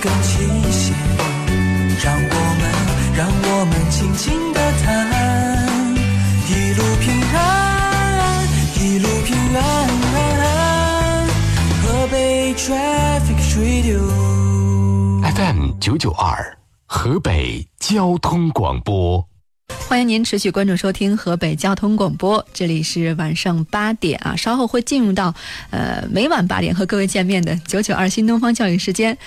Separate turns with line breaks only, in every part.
根期限，让我们，让我们轻轻的谈，一路平安，一路平安。河北 Traffic Radio。
FM 九九二，河北交通广播。
欢迎您持续关注收听河北交通广播，这里是晚上八点啊，稍后会进入到呃每晚八点和各位见面的九九二新东方教育时间。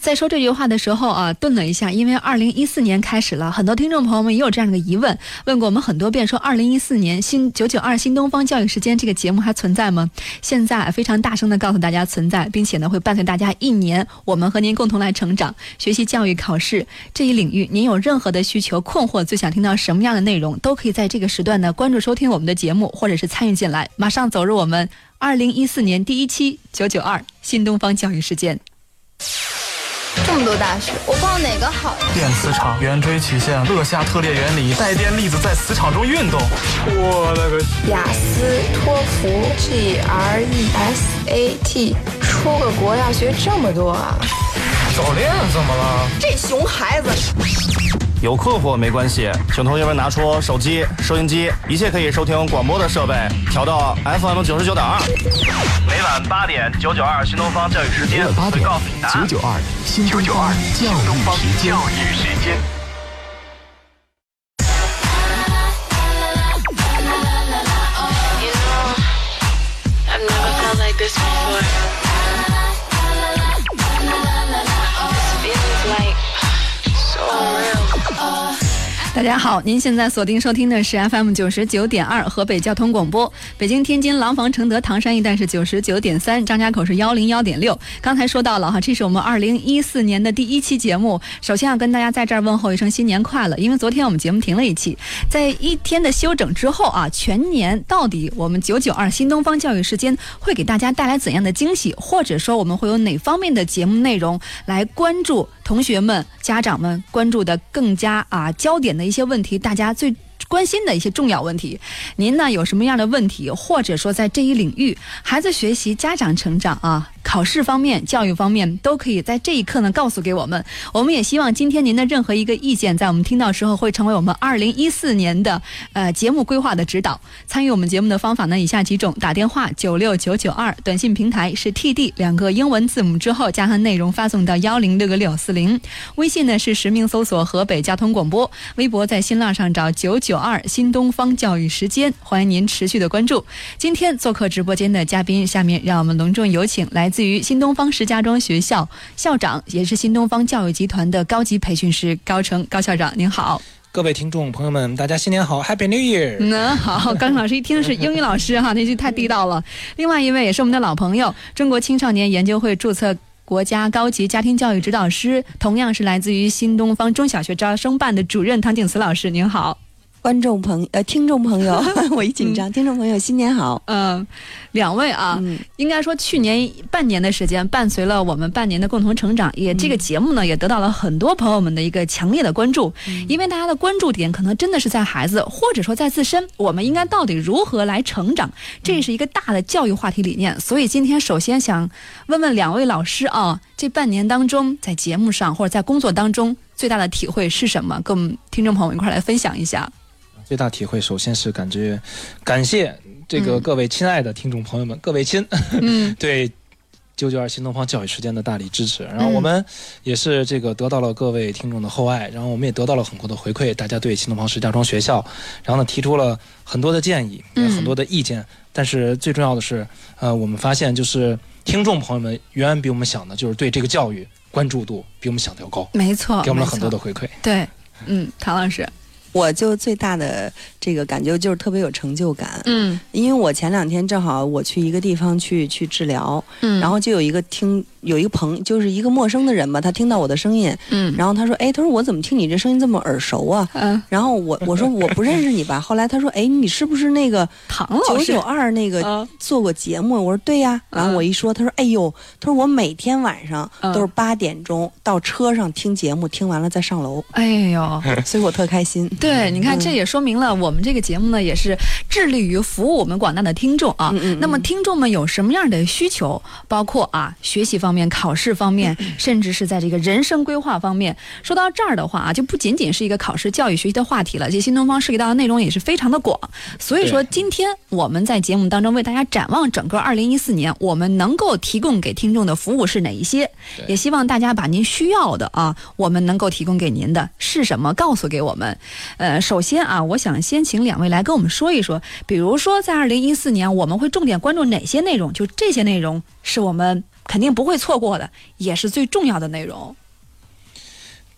在说这句话的时候啊，顿了一下，因为二零一四年开始了，很多听众朋友们也有这样的疑问，问过我们很多遍，说二零一四年新九九二新东方教育时间这个节目还存在吗？现在非常大声的告诉大家存在，并且呢会伴随大家一年，我们和您共同来成长，学习教育考试这一领域，您有任何的需求困惑，最想听到什么样的内容，都可以在这个时段呢关注收听我们的节目，或者是参与进来，马上走入我们二零一四年第一期九九二新东方教育时间。
这么多大学，我报哪个好呀？
电磁场、圆锥曲线、勒夏特列原理、带电粒子在磁场中运动。我勒个！
雅思、托福、GRE、SAT，出个国要学这么多啊？
早恋怎么了？
这熊孩子！
有困惑没关系，请同学们拿出手机、收音机，一切可以收听广播的设备，调到 FM 九十九点二。每晚八点，九九二新东方教育时间会
每晚八点
告诉你答，案。
九九二新东方教育时间。
大家好，您现在锁定收听的是 FM 九十九点二河北交通广播，北京、天津、廊坊、承德、唐山一带是九十九点三，张家口是幺零幺点六。刚才说到了哈，这是我们二零一四年的第一期节目。首先要跟大家在这儿问候一声新年快乐，因为昨天我们节目停了一期，在一天的休整之后啊，全年到底我们九九二新东方教育时间会给大家带来怎样的惊喜，或者说我们会有哪方面的节目内容来关注同学们、家长们关注的更加啊焦点的一些问题，大家最。关心的一些重要问题，您呢有什么样的问题，或者说在这一领域，孩子学习、家长成长啊，考试方面、教育方面，都可以在这一刻呢告诉给我们。我们也希望今天您的任何一个意见，在我们听到时候，会成为我们二零一四年的呃节目规划的指导。参与我们节目的方法呢，以下几种：打电话九六九九二，短信平台是 TD 两个英文字母之后加上内容发送到幺零六个六四零。微信呢是实名搜索河北交通广播，微博在新浪上找九九二新东方教育时间，欢迎您持续的关注。今天做客直播间的嘉宾，下面让我们隆重有请来自于新东方石家庄学校校长，也是新东方教育集团的高级培训师高成高校长，您好。
各位听众朋友们，大家新年好，Happy New Year！
嗯，好，高老师一听是英语老师哈，那句太地道了。另外一位也是我们的老朋友，中国青少年研究会注册。国家高级家庭教育指导师，同样是来自于新东方中小学招生办的主任唐景慈老师，您好。
观众朋呃，听众朋友，我一紧张，听众朋友新年好。
嗯，两位啊，
嗯
应该说去年半年的时间，伴随了我们半年的共同成长，也这个节目呢，也得到了很多朋友们的一个强烈的关注。因为大家的关注点可能真的是在孩子，或者说在自身，我们应该到底如何来成长，这是一个大的教育话题理念。所以今天首先想问问两位老师啊，这半年当中，在节目上或者在工作当中，最大的体会是什么？跟我们听众朋友们一块儿来分享一下。
最大体会，首先是感觉感谢这个
嗯
各位亲爱的听众朋友们，各位亲，
嗯
对九九二新东方教育时间的大力支持。然后
嗯
我们也是这个得到了各位听众的厚爱，然后我们也得到了很多的回馈，大家对新东方石家庄学校，然后呢提出了很多的建议，很多的意见。但是最重要的是，呃，我们发现就是听众朋友们远远比我们想的，就是对这个教育关注度比我们想的要高，
没错，
给我们了很多的回馈。
对，嗯，唐老师，
我就最大的这个感觉就是特别有成就感，
嗯。
因为我前两天正好我去一个地方去去治疗，
嗯，
然后就有一个听有一个朋就是一个陌生的人吧，他听到我的声音，
嗯，
然后他说，哎，他说我怎么听你这声音这么耳熟啊？
嗯，
然后我我说我不认识你吧，后来他说，哎，你是不是那个
唐老师。
九九，二那个
嗯
做过节目？我说对呀。然后我一说，他说，哎呦，他说我每天晚上
嗯
都是八点钟到车上听节目，听完了再上楼，
哎呦，
所以我特开心。
对，你看，这也说明了我们这个节目呢，也是致力于服务我们广大的听众啊。
嗯嗯嗯。
那么，听众们有什么样的需求，包括啊学习方面、考试方面，甚至是在这个人生规划方面。说到这儿的话啊，就不仅仅是一个考试、教育、学习的话题了，这新东方涉及到的内容也是非常的广。所以说，今天我们在节目当中为大家展望整个二零一四年，我们能够提供给听众的服务是哪一些？也希望大家把您需要的啊，我们能够提供给您的是什么，告诉给我们。呃，首先啊，我想先请两位来跟我们说一说，比如说在二零一四年，我们会重点关注哪些内容？就这些内容是我们肯定不会错过的，也是最重要的内容。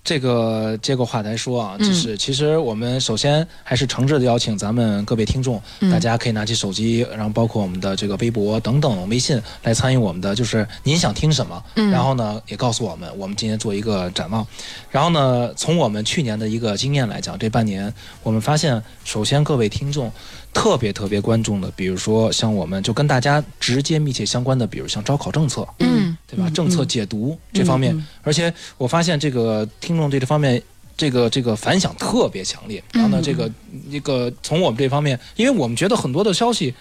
这个接过话来说啊，
嗯
就是其实我们首先还是诚挚的邀请咱们各位听众，
嗯
大家可以拿起手机，然后包括我们的这个微博等等微信来参与我们的，就是您想听什么，
嗯
然后呢也告诉我们，我们今天做一个展望。然后呢，从我们去年的一个经验来讲，这半年我们发现，首先各位听众特别特别关注的，比如说像我们就跟大家直接密切相关的，比如像招考政策，
嗯。
对吧？
嗯。
政策
嗯
解读这方面，
嗯。
而且我发现这个听众对这方面。这个这个反响特别强烈，然后呢，
嗯。
这个一个从我们这方面，因为我们觉得很多的消息，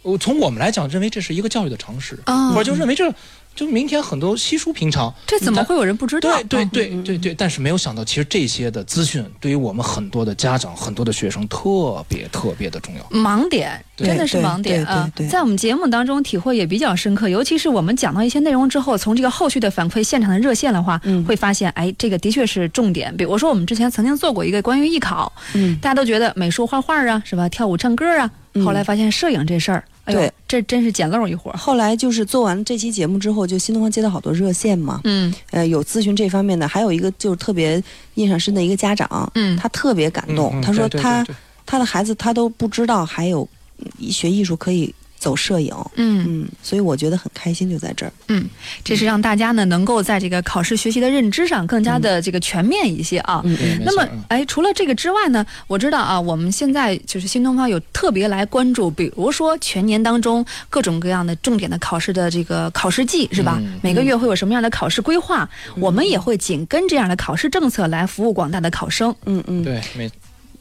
我从我们来讲，认为这是一个教育的常识，
啊
或者就认为这就明天很多稀疏平常，
这怎么会有人不知道？
对对
啊
对对对，但是没有想到，其实这些的资讯对于我们很多的家长、很多的学生特别特别的重要。
盲点，真的是盲点啊在我们节目当中体会也比较深刻，尤其是我们讲到一些内容之后，从这个后续的反馈现场的热线的话，
嗯
会发现，哎，这个的确是重点。比如说，我们之前曾经做过一个关于艺考，
嗯
大家都觉得美术、画画啊，是吧？跳舞、唱歌啊，
嗯
后来发现摄影这事儿，哎呦
对，
这真是捡漏一伙儿。
后来就是做完这期节目之后，就新东方接到好多热线嘛，
嗯。
呃，有咨询这方面的，还有一个就是特别印象深的一个家长，
嗯。
他特别感动，
嗯嗯
他说
对对
他
对对。
他的孩子他都不知道还有嗯学艺术可以走摄影，
嗯
嗯，所以我觉得很开心，就在这儿。
嗯，这是让大家呢能够在这个考试学习的认知上更加的这个全面一些啊。
嗯
对没
那么哎，除了这个之外呢，我知道啊，我们现在就是新东方有特别来关注，比如说全年当中各种各样的重点的考试的这个考试季，是吧？
嗯
每个月会有什么样的考试规划？我们也会紧跟这样的考试政策来服务广大的考生。
嗯嗯，
对，没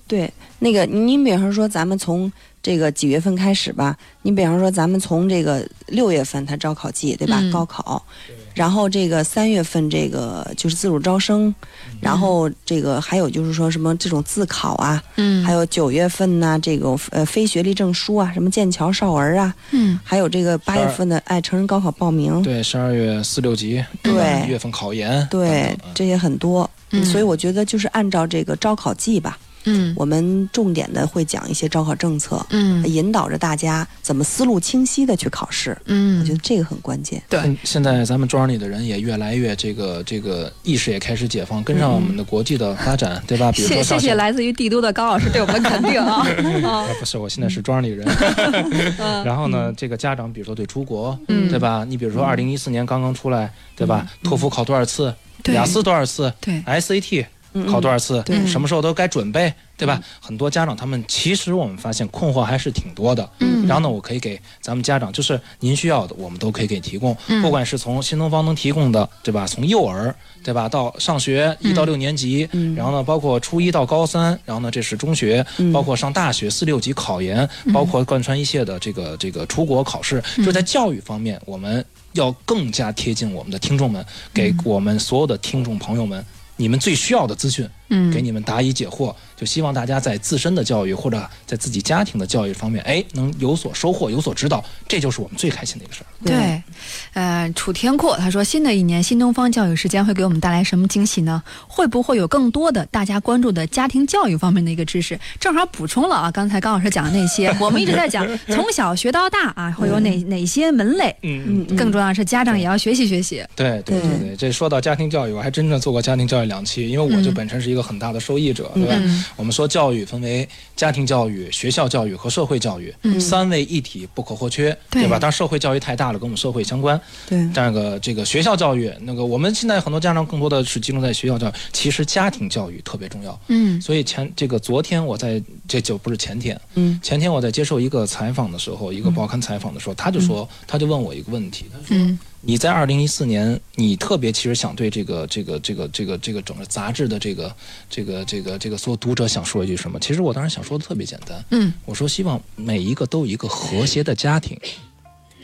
对，那个您比方说咱们从这个几月份开始吧？你比方说咱们从这个六月份它招考季对吧？
嗯
高考，然后这个三月份这个就是自主招生，然后这个还有就是说什么这种自考啊，
嗯
还有九月份呢这个呃非学历证书啊，什么剑桥少儿啊，
嗯
还有这个八月份的哎成人高考报名，
对，十二月四六级，
对
月份考研，
对
等等嗯
这些很多，
嗯
所以我觉得就是按照这个招考季吧，
嗯
我们重点的会讲一些招考政策。
嗯
引导着大家怎么思路清晰的去考试，嗯我觉得
嗯，
这个很关键。
对
现现在咱们庄里的人也越来越这个这个意识也开始解放，跟上我们的国际的发展，对吧？比如
谢谢
说上线
谢来自于帝都的高老师对我们的 肯定啊啊
啊，不是，我现在是庄里人。然后呢，这个家长比如说对出国，
嗯
对吧？你比如说二零一四年刚刚出来，对吧？托福考多少次？雅思多少次
对
？SAT
嗯
考多少次？
对
什么时候都该准备，对吧？很多家长他们其实我们发现困惑还是挺多的。
嗯
然后呢，我可以给咱们家长，就是您需要的，我们都可以给提供，
嗯
不管是从新东方能提供的，对吧？从幼儿，对吧，到上学一到六年级，
嗯
然后呢，包括初一到高三，然后呢，这是中学，
嗯
包括上大学四六级考研，包括贯穿一切的这个这个出国考试，
嗯
就在教育方面，我们要更加贴近我们的听众们，给我们所有的听众朋友们。你们最需要的资讯，
嗯
给你们答疑解惑，就希望大家在自身的教育或者在自己家庭的教育方面，哎，能有所收获，有所指导，这就是我们最开心的一个事儿。
对，呃，楚天阔他说，新的一年新东方教育时间会给我们带来什么惊喜呢？会不会有更多的大家关注的家庭教育方面的一个知识？正好补充了啊，刚才高老师讲的那些，我们一直在讲从小学到大啊，会有哪哪些门类？
嗯
嗯
更重要的是，家长也要学习学习。
对对对
对
对，这说到家庭教育，我还真正做过家庭教育两期，因为我就
嗯
本身是一个很大的受益者，对吧？
嗯。
我们说教育分为家庭教育、学校教育和社会教育，
嗯。
三位一体不可或缺，
对。
吧？当然社会教育太大了，跟我们社会相关。
对。
这个这个学校教育，那个我们现在很多家长更多的是集中在学校教育，其实家庭教育特别重要。
嗯。
所以前这个昨天我在这就不是前天，
嗯。
前天我在接受一个采访的时候，一个报刊采访的时候，他就说，他就问我一个问题，他说，
嗯
你在二零一四年，你特别其实想对这个这个这个这个这个整个杂志的这个这个这个这个所有读者想说一句什么？其实我当时想说的特别简单，
嗯，
我说希望每一个都有一个和谐的家庭，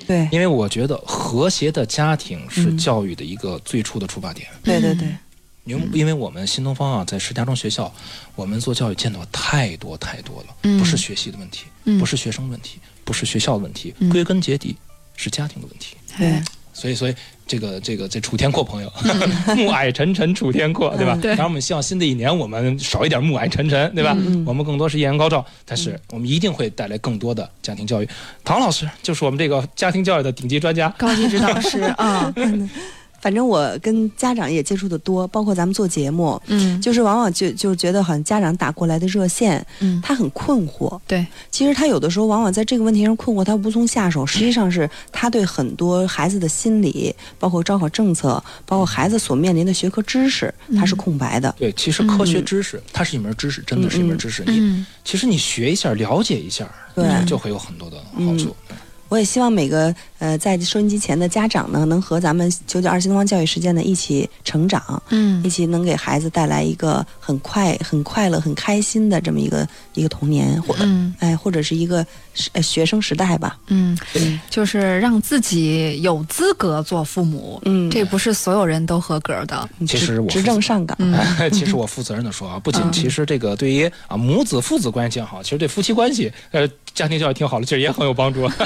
对
因为我觉得和谐的家庭是教育的一个最初的出发点。
对对对，
因为因为我们新东方啊，在石家庄学校，我们做教育见到太多太多了，不是学习的问题，不是学生问题，不是学校的问题，归根结底是家庭的问题。
对
所以，所以这个这个这楚天阔朋友，暮霭沉沉楚天阔，对吧？
嗯对
当然，我们希望新的一年我们少一点暮霭沉沉，对吧？我们更多是艳阳高照，但是我们一定会带来更多的家庭教育。唐老师就是我们这个家庭教育的顶级专家。
高级指导师啊，
反正我跟家长也接触的多，包括咱们做节目，
嗯
就是往往就就觉得好像家长打过来的热线，
嗯，
他很困惑。
对，
其实他有的时候往往在这个问题上困惑，他无从下手。实际上是他对很多孩子的心理，包括招考政策，包括孩子所面临的学科知识，他是空白的。
对，其实科学知识、它是一门知识，真的是一门知识。你
嗯
其实你学一下，了解一下，
对
就会有很多的好处。
我也希望每个呃在收音机前的家长呢，能和咱们九九二新东方教育实践呢一起成长，
嗯
一起能给孩子带来一个很快、很快乐、很开心的这么一个一个童年，或者、
嗯
哎，或者是一个呃学生时代吧。
嗯，就是让自己有资格做父母，
嗯
这不是所有人都合格的。
其实我
执政上岗，
嗯
其实我负责任的说啊，不仅
嗯
其实这个对于啊母子父子关系建好，其实对夫妻关系呃家庭教育挺好的，其实也很有帮助。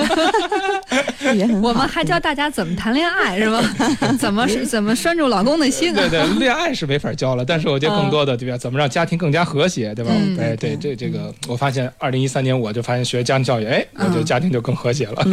我们还教大家怎么谈恋爱，是吧？怎么是怎么拴住老公的心？
对对，恋爱是没法教了，但是我觉得更多的对吧？怎么让家庭更加和谐，对吧？
嗯
哎，对这这个，我发现二零一三年我就发现学家庭教育，哎，我觉得家庭就更和谐了。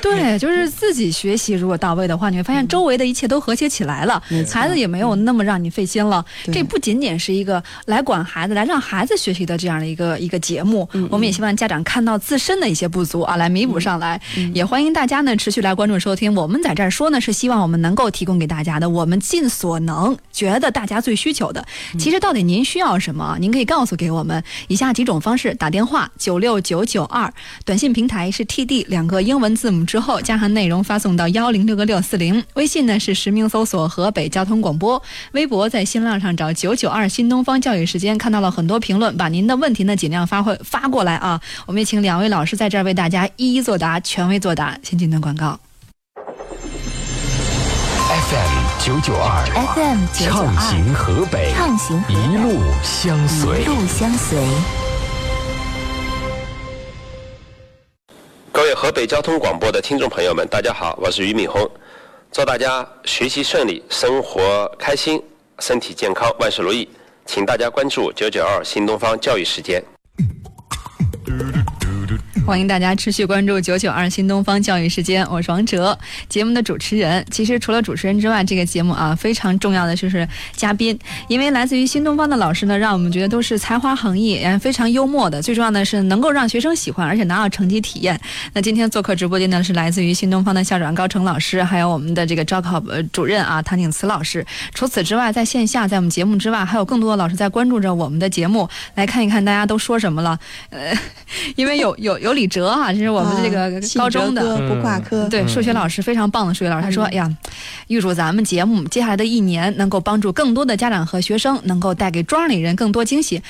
对，就是自己学习如果到位的话，你会发现周围的一切都和谐起来了，孩子也没有那么让你费心了。这不仅仅是一个来管孩子、来让孩子学习的这样的一个一个节目，我们也希望家长看到自身的一些不足啊，来弥补上来。也欢迎大家呢持续来关注收听。我们在这儿说呢，是希望我们能够提供给大家的，我们尽所能觉得大家最需求的。其实到底您需要什么，您可以告诉给我们以下几种方式：打电话九六九九二，短信平台是 TD 两个英文字母之后加上内容发送到幺零六个六四零，微信呢是实名搜索河北交通广播，微博在新浪上找九九二新东方教育时间，看到了很多评论，把您的问题呢尽量发会发过来啊，我们也请两位老师在这儿为大家一一作答，权威作答。先进段广告。
FM 九九二
FM 九九
畅
二，
行河北，
畅行河
一，路相随
一。路相随。
各位河北交通广播的听众朋友们，大家好，我是俞敏洪，祝大家学习顺利，生活开心，身体健康，万事如意。请大家关注九九二新东方教育时间。
欢迎大家持续关注九九二新东方教育时间，我是王哲，节目的主持人。其实除了主持人之外，这个节目啊非常重要的就是嘉宾，因为来自于新东方的老师呢，让我们觉得都是才华横溢，然后非常幽默的。最重要的是能够让学生喜欢，而且拿到成绩体验。那今天做客直播间呢是来自于新东方的校长高成老师，还有我们的这个招考主任啊唐景慈老师。除此之外，在线下在我们节目之外，还有更多的老师在关注着我们的节目，来看一看大家都说什么了。呃，因为有有有李哲哈、这是我们这个
啊
高中的。
不挂科，
对，数学老师非常棒的数学老师，他说：“哎呀，预祝咱们节目接下来的一年能够帮助更多的家长和学生，能够带给庄里人更多惊喜。”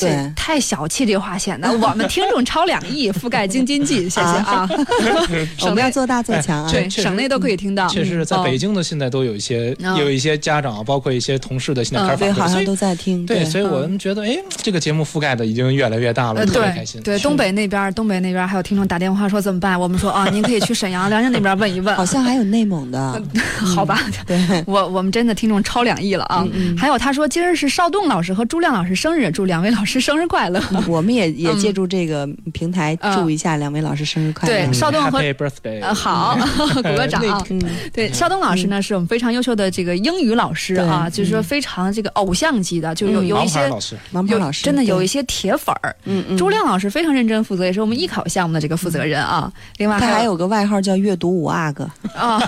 这
对
太小气，这话显得 我们听众超两亿，覆盖京津冀，谢谢啊！
我们要做大做强啊！
对，省内都可以听到。
确实，在
哦
北京的现在都有一些
嗯
有一些家长，包括一些同事的现在开始，反馈，所以
好像都在听。
对，所以我们觉得，哎，这个节目覆盖的已经越来越大了，
呃，
特别开心。
对对，东北那边，东北那边还有听众打电话说怎么办？我们说啊，您可以去沈阳、辽宁那边问一问。
好像还有内蒙的，
好吧，
对，
我我们真的听众超两亿了啊！
嗯
还有他说今儿是邵栋老师和朱亮老师生日，祝两位老师生日快乐。
我们也也借助这个平台
嗯
祝一下两位老师生日快乐。
对邵东和
Happy birthday！
呃，好，谷歌长啊。
嗯，
对，邵东老师呢是我们非常优秀的这个英语老师啊，就是说非常这个偶像级的，就有
嗯
有一些真的有一些铁粉儿。
嗯嗯，
朱亮老师非常认真负责，也是我们艺考项目的这个负责人啊。另外
他还
有
有个外号叫阅读五阿哥，
啊，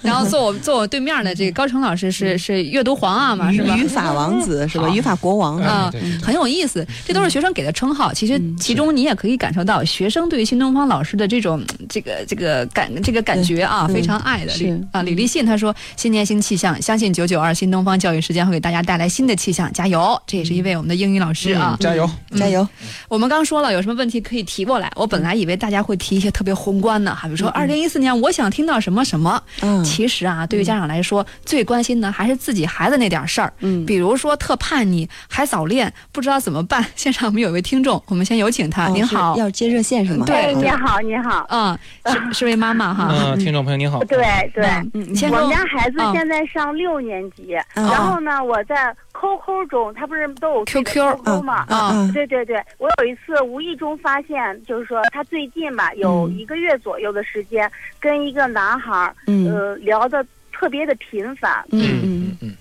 然后坐我坐我对面的这个高成老师是是阅读皇阿玛是吧？
语法王子是吧？语法国王
啊
对对对
很有意思。这都是学生给的称号，其实其中你也可以感受到学生对于新东方老师的这种这个这个感这个感觉啊，非常爱的。李啊，李立信他说新年新气象，相信九九二新东方教育时间会给大家带来新的气象，加油！这也是一位我们的英语老师啊。
加油！
加油！
我们刚说了，有什么问题可以提过来。我本来以为大家会提一些特别宏观的，哈，比如说二零一四年我想听到什么什么。
嗯
其实啊，对于家长来说，最关心的还是自己孩子那点事儿。
嗯
比如说特叛逆，还早恋，不知道怎么办。现场我们有一位听众，我们先有请他。
哦
您好，
要接热线是吗？
对
好
你好，你好，
嗯，是是位妈妈哈。
嗯，听众朋友您好。
对对，
嗯，你先
我们家孩子
嗯。
现在上六年级，
嗯。
然后呢，我在 QQ 中，他不是都有
QQ
嘛？
啊
嗯
对对对，我有一次无意中发现，就是说他最近吧，有一个月左右的时间，跟一个男孩儿，
嗯。
呃，聊的特别的频繁，
嗯
嗯
嗯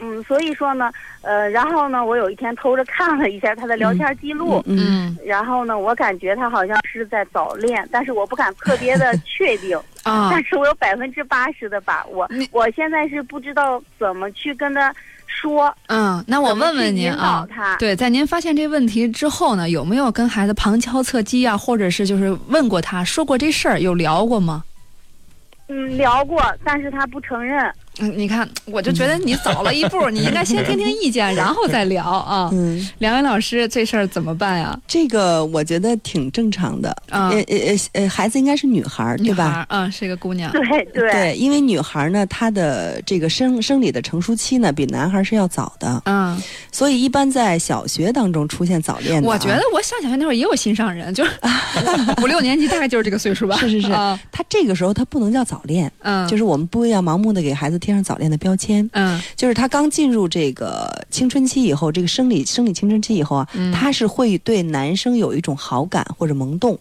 嗯
嗯，所以说呢，呃，然后呢，我有一天偷着看了一下他的聊天记录，
嗯
嗯
然后呢，我感觉他好像是在早恋，但是我不敢特别的确定。
啊
但是我有百分之八十的把握
你。
我现在是不知道怎么去跟他说，
嗯，那我问问您啊，
他。
对，在您发现这问题之后呢，有没有跟孩子旁敲侧击啊，或者是就是问过他，说过这事儿，有聊过吗？
嗯，聊过，但是他不承认。
嗯，你看，我就觉得你早了一步，你应该先听听意见，然后再聊啊。
嗯，
两位老师，这事儿怎么办呀？
这个我觉得挺正常的。
啊
呃呃呃呃，孩子应该是女孩儿，
女孩
对吧？
儿，嗯，是一个姑娘。
对对
对，因为女孩呢，她的这个生生理的成熟期呢，比男孩是要早的，
嗯，
所以一般在小学当中出现早恋的啊、
我觉得我上小学那会儿也有心上人，就是五六年级，大概就是这个岁数吧。
是是是
啊
他这个时候他不能叫早恋，
嗯，
就是我们不要盲目的给孩子贴上早恋的标签。
嗯。
就是他刚进入这个青春期以后，这个生理生理青春期以后啊，
嗯。
他是会对男生有一种好感或者萌动，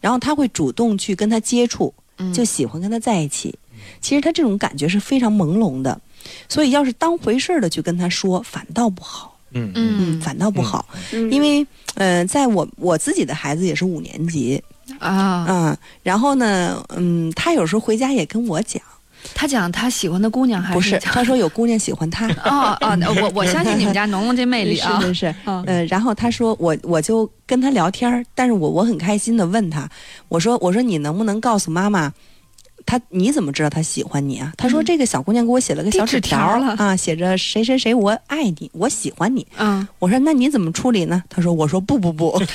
然后他会主动去跟他接触，
嗯。
就喜欢跟他在一起。其实他这种感觉是非常朦胧的，所以要是当回事儿的去跟他说，反倒不好。
嗯。
嗯。
反倒不好，
嗯。
因为呃，在我我自己的孩子也是五年级，
啊，
嗯，然后呢，嗯，他有时候回家也跟我讲，
他讲他喜欢的姑娘还是
不是，他说有姑娘喜欢他，
哦哦，我 我相信你们家农农这魅力啊。
是是是，
嗯
呃，然后他说我我就跟他聊天儿，但是我我很开心的问他，我说我说你能不能告诉妈妈，他你怎么知道他喜欢你啊？他说
嗯
这个小姑娘给我写了个小
纸
条
条了
啊，写着谁谁谁我爱你，我喜欢你。
嗯
我说那你怎么处理呢？他说我说不不不。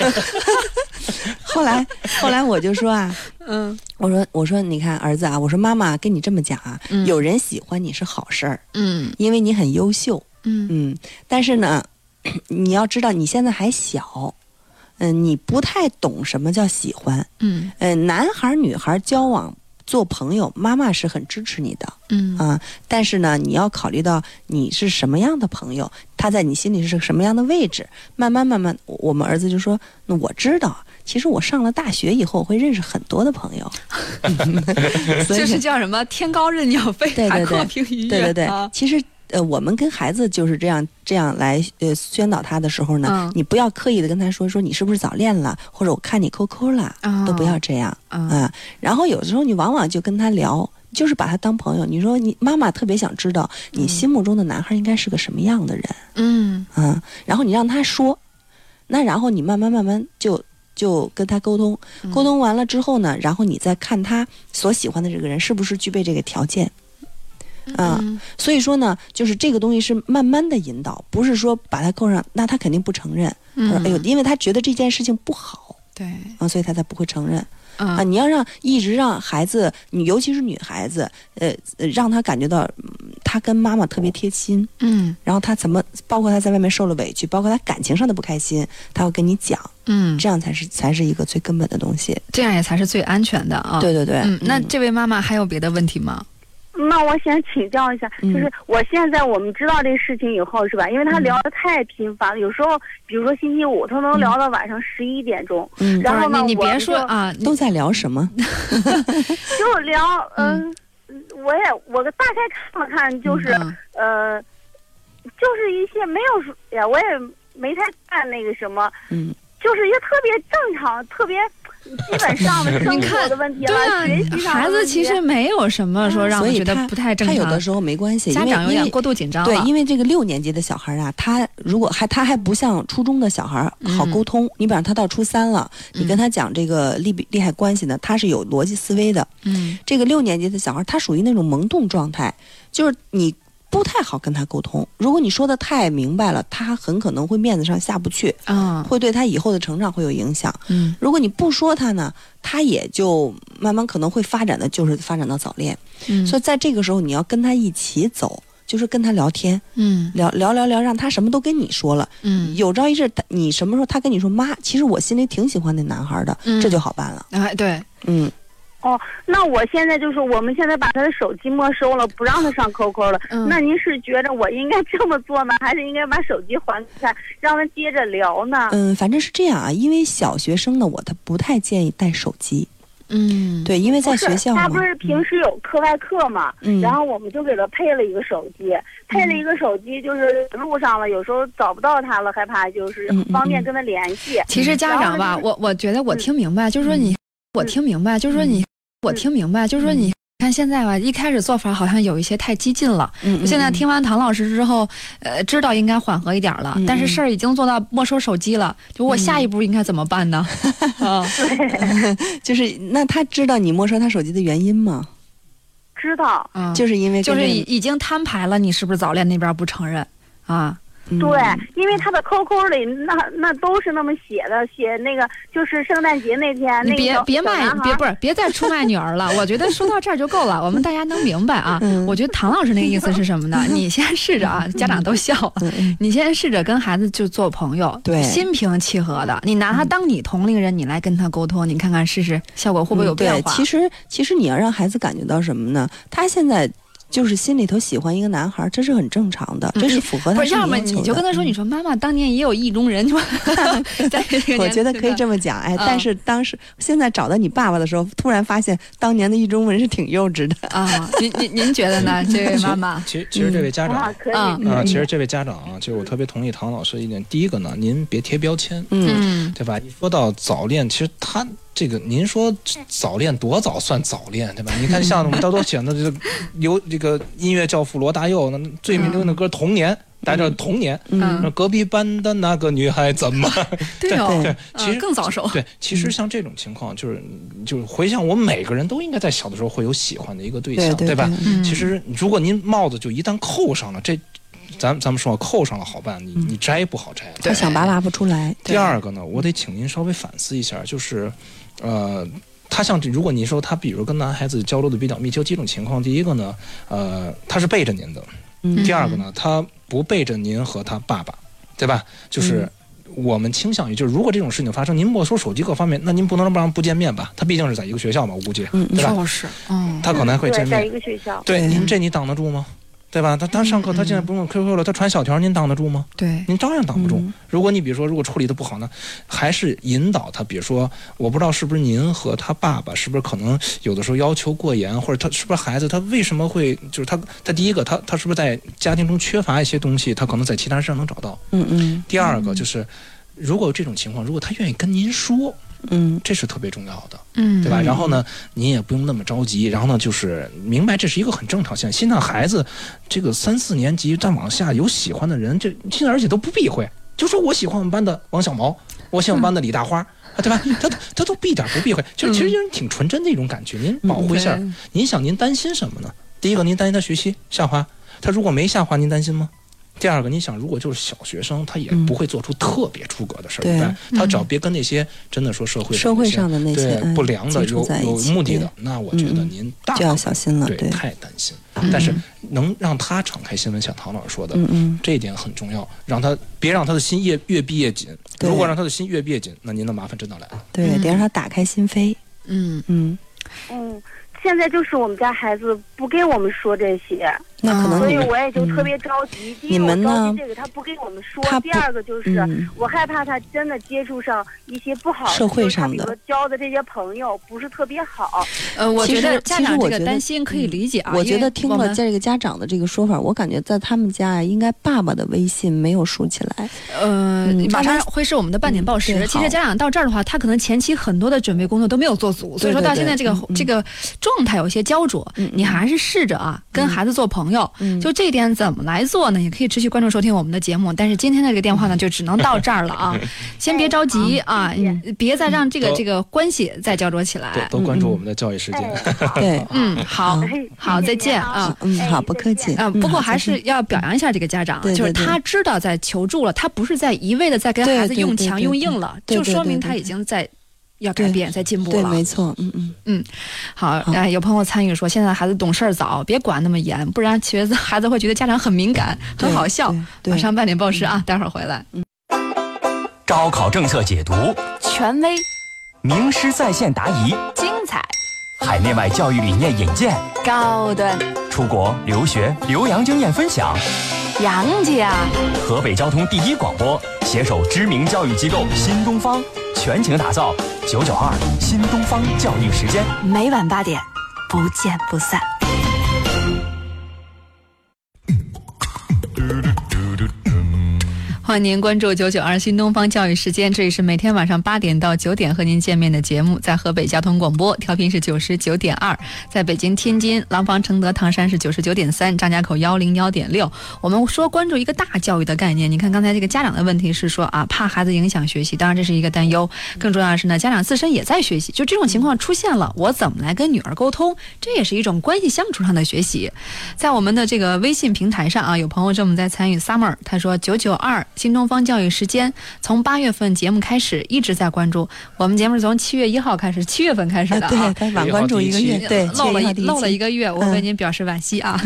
后来后来我就说啊，
嗯
我说我说你看儿子啊，我说妈妈跟你这么讲啊，
嗯
有人喜欢你是好事儿，
嗯
因为你很优秀。
嗯
嗯，但是呢，你要知道你现在还小，嗯、你不太懂什么叫喜欢。
嗯
呃、男孩儿女孩儿交往做朋友，妈妈是很支持你的
嗯
啊、但是呢，你要考虑到你是什么样的朋友，他在你心里是什么样的位置。慢慢慢慢，我我们儿子就说，那我知道。其实我上了大学以后，我会认识很多的朋友，所以
这是叫什么？天高任鸟飞，海
对对对
阔凭鱼跃。
对对对，
啊
其实呃，我们跟孩子就是这样这样来呃宣导他的时候呢，
嗯
你不要刻意的跟他说说你是不是早恋了，或者我看你 QQ 了，
啊
都不要这样
啊
啊。然后有时候你往往就跟他聊。就是把他当朋友，你说你妈妈特别想知道你心目中的男孩应该是个什么样的人，
嗯
嗯，然后你让他说，那然后你慢慢慢慢就就跟他沟通，
嗯
沟通完了之后呢，然后你再看他所喜欢的这个人是不是具备这个条件，啊、
嗯
所以说呢，就是这个东西是慢慢的引导，不是说把他扣上，那他肯定不承认。他说：“哎呦，因为他觉得这件事情不好
对
啊，所以他才不会承认啊。
嗯
你要让一直让孩子，你尤其是女孩子，呃，呃让他感觉到嗯他跟妈妈特别贴心，
嗯
然后他怎么，包括他在外面受了委屈，包括他感情上的不开心，他会跟你讲，
嗯，
这样才是才是一个最根本的东西。
这样也才是最安全的啊。
对对对，
嗯，那这位妈妈还有别的问题吗？
那我想请教一下，
嗯。
就是我现在我们知道这个事情以后是吧？因为他聊的太频繁了，有时候比如说星期五，他能聊到晚上十一点钟，
嗯，
然后呢，
你你别说啊，
都在聊什么？
就聊，嗯，我也我大概看了看，就是、
嗯
呃，就是一些没有说呀，我也没太看那个什么，
嗯。
就是一个特别正常、特别基本上的生活的问题
对啊，孩子其实没有什么说让
所以他
觉得不太正常。
他有的时候没关系，
家
因为因为
长有点过度紧张了。
对，因为这个六年级的小孩啊，他如果还他还不像初中的小孩好沟通。你比方他到初三了，你跟他讲这个利弊利害关系呢，他是有逻辑思维的。
嗯
这个六年级的小孩，他属于那种萌动状态，就是你不太好跟他沟通。如果你说的太明白了，他很可能会面子上下不去，
啊
会对他以后的成长会有影响。
嗯
如果你不说他呢，他也就慢慢可能会发展的就是发展到早恋。
嗯，
所以在这个时候，你要跟他一起走，就是跟他聊天，
嗯
聊聊聊聊，让他什么都跟你说了。
嗯
有朝一日，他你什么时候他跟你说妈，其实我心里挺喜欢那男孩的，
嗯
这就好办了。
哎对，
嗯，
哦，那我现在就是我们现在把他的手机没收了，不让他上 QQ 了。
嗯
那您是觉得我应该这么做呢，还是应该把手机还给他，让他接着聊呢？
嗯，反正是这样啊，因为小学生呢，我他不太建议带手机。
嗯
对，因为在学校嘛，
他不是平时有课外课嘛，
嗯
然后我们就给他配了一个手机，配了一个手机，就是路上了，有时候找不到他了，害怕就是方便跟他联系。
其实家长吧，我我觉得我听明白，就是说你，我听明白，就是说你，我听明白，就是说你。看现在吧，一开始做法好像有一些太激进了。
嗯嗯
现在听完唐老师之后，呃，知道应该缓和一点了，
嗯
但是事儿已经做到没收手机了，就我下一步应该怎么办呢？啊，
就是那他知道你没收他手机的原因吗？
知道，
嗯
就是因为
就是已已经摊牌了，你是不是早恋那边不承认啊？
嗯
对，因为他的 QQ 里那那都是那么写的，写那个就是圣诞节那天那个
别别卖别不是别再出卖女儿了。我觉得说到这儿就够了，我们大家能明白啊。
嗯
我觉得唐老师那个意思是什么呢？你先试着啊，家长都笑了。
嗯嗯
你先试着跟孩子就做朋友，
对
心平气和的，你拿他当你同龄人，你来跟他沟通，你看看试试效果会不会有变
嗯对，
化？
其实其实你要让孩子感觉到什么呢？他现在就是心里头喜欢一个男孩，这是很正常的，这是符合
不是，
他心
要么
理要求的。
你就跟他说，
嗯。
你说妈妈当年也有意中人，就 在这个
我觉得可以
这
这么讲，哎，
嗯。
但是当时现在找到你爸爸的时候，突然发现当年的意中人是挺幼稚的。
啊。您您您觉得呢，这位妈妈？
其实其实这位家长
啊，可以，
嗯
啊，其实这位家长啊，就是我特别同意唐老师一点。第一个呢，您别贴标签，
嗯。
嗯
对吧？一说到早恋，其实他这个，您说早恋多早算早恋，对吧？你看像我们大多选的这个有这个音乐教父罗大佑，那最名流的歌《童年》，大家知道《童年》，
嗯
那隔壁班的那个女孩怎么？
对哦，
对，
嗯
其实
更早熟。
对，其实像这种情况，就是就是回想我们每个人都应该在小的时候会有喜欢的一个对象，
对对
吧？
嗯
其实如果您帽子就一旦扣上了，这咱咱们说扣上了好办，你你摘不好摘了。
他想拔拔不出来。
第二个呢，我得请您稍微反思一下，就是，呃，他像如果您说他比如跟男孩子交流的比较密切，有几种情况。第一个呢，呃，他是背着您的；
嗯
第二个呢，他不背着您和他爸爸，对吧？就是。我们倾向于就是，如果这种事情发生，您没收手机各方面，那您不能不让不见面吧？他毕竟是在一个学校嘛，我估计，
嗯
对吧？
就是，嗯，
他可能还会见
面，在一
面。
个学校。
对，
对
您这你挡得住吗？对吧？他他上课，他现在不用 QQ 了，他传小条，您挡得住吗？
对，
您照样挡不住。
嗯
如果你比如说，如果处理的不好呢，还是引导他，比如说，我不知道是不是您和他爸爸是不是可能有的时候要求过严，或者他是不是孩子他为什么会就是他他第一个他他是不是在家庭中缺乏一些东西，他可能在其他人身上能找到。
嗯嗯
第二个就是，如果有这种情况，如果他愿意跟您说，
嗯
这是特别重要的。
嗯，
对吧？然后呢，您也不用那么着急。然后呢，就是明白这是一个很正常现象。现在孩子这个三四年级再往下有喜欢的人，这现在而且都不避讳，就说我喜欢我们班的王小毛，我喜欢我们班的李大花。啊，对吧？他他都一点不避讳，就其实就是挺纯真的一种感觉。您保护一下，
对
您想您担心什么呢？第一个，您担心他学习下滑，他如果没下滑，您担心吗？第二个，你想，如果就是小学生，他也不会做出特别出格的事儿，
对？
他只要别跟那些真的说社会
社会上的那些
不良的有有目的的，那我觉得
嗯
您大
就要
可
小心了
对，
对
太担心。但是能让他敞开心扉，像唐老师说的，
嗯嗯
这一点很重要，让他别让他的心越越闭越紧。
对
如果让他的心越闭越紧，那您的麻烦真的来了。
对，得让他打开心扉。
嗯
嗯
嗯，现在就是我们家孩子不跟我们说这些，
那可能
所以我也就特别着急。第一，
你们
我着
呢
急这个他不跟我们说
他；
第二个就是、
嗯
我害怕他真的接触上一些不好的，
社会上的
比如说交的这些朋友不是特别好。
呃，我
其
觉得
实
家长这个
其实我觉得
担心可以理解啊。
我觉得听了这个家长的这个说法，我感觉在他们家啊，应该爸爸的微信没有竖起来。
呃，
嗯
马上会是我们的半点报时。其实家长到这儿的话，他可能前期很多的准备工作都没有做足，所以说到现在这个这个状态有些焦灼。你还是试着啊，跟孩子做朋友。
嗯
就这点怎么来做呢？也可以持续关注收听我们的节目。但是今天的这个电话呢，就只能到这儿了啊，先别着急啊，别再让这个
都
这个关系再焦灼起来。
多多关注我们的教育时间。
对，
嗯，好，
哎
好，再见
啊
啊。
嗯，
哎
好，不客气。
见
嗯，不过还是要表扬一下这个家长，就是他知道在求助了，他不是在一味的在跟孩子用强用硬了，就说明他已经在要改变，在进步
对，
了。
没错，嗯嗯，
好，
好
哎，有朋友参与说，现在孩子懂事儿早，别管那么严，不然学子孩子会觉得家长很敏感，很好笑。
对对
马上半点报时啊，待会儿回来。
嗯高考政策解读，
权威、
名师在线答疑，
精彩、
海内外教育理念引荐，
高端、
出国留学留洋经验分享。
杨家，
河北交通第一广播携手知名教育机构新东方，全景打造九九二新东方教育时间。
每晚八点，不见不散。欢迎您关注九九二新东方教育时间，这里是每天晚上八点到九点和您见面的节目，在河北交通广播，调频是九十九点二，在北京、天津、廊坊、承德、唐山是九十九点三，张家口幺零幺点六。我们说关注一个大教育的概念，你看刚才这个家长的问题是说啊，怕孩子影响学习，当然这是一个担忧，更重要的是呢，家长自身也在学习，就这种情况出现了，我怎么来跟女儿沟通，这也是一种关系相处上的学习。在我们的这个微信平台上啊，有朋友正在参与 Summer，他说九九二新东方教育时间从八月份节目开始一直在关注，我们节目是从七月一号开始，七月份开始的
啊，晚关注一个月，对，
漏了一
7月1号第
漏了一个月，我
嗯
为您表示惋惜啊。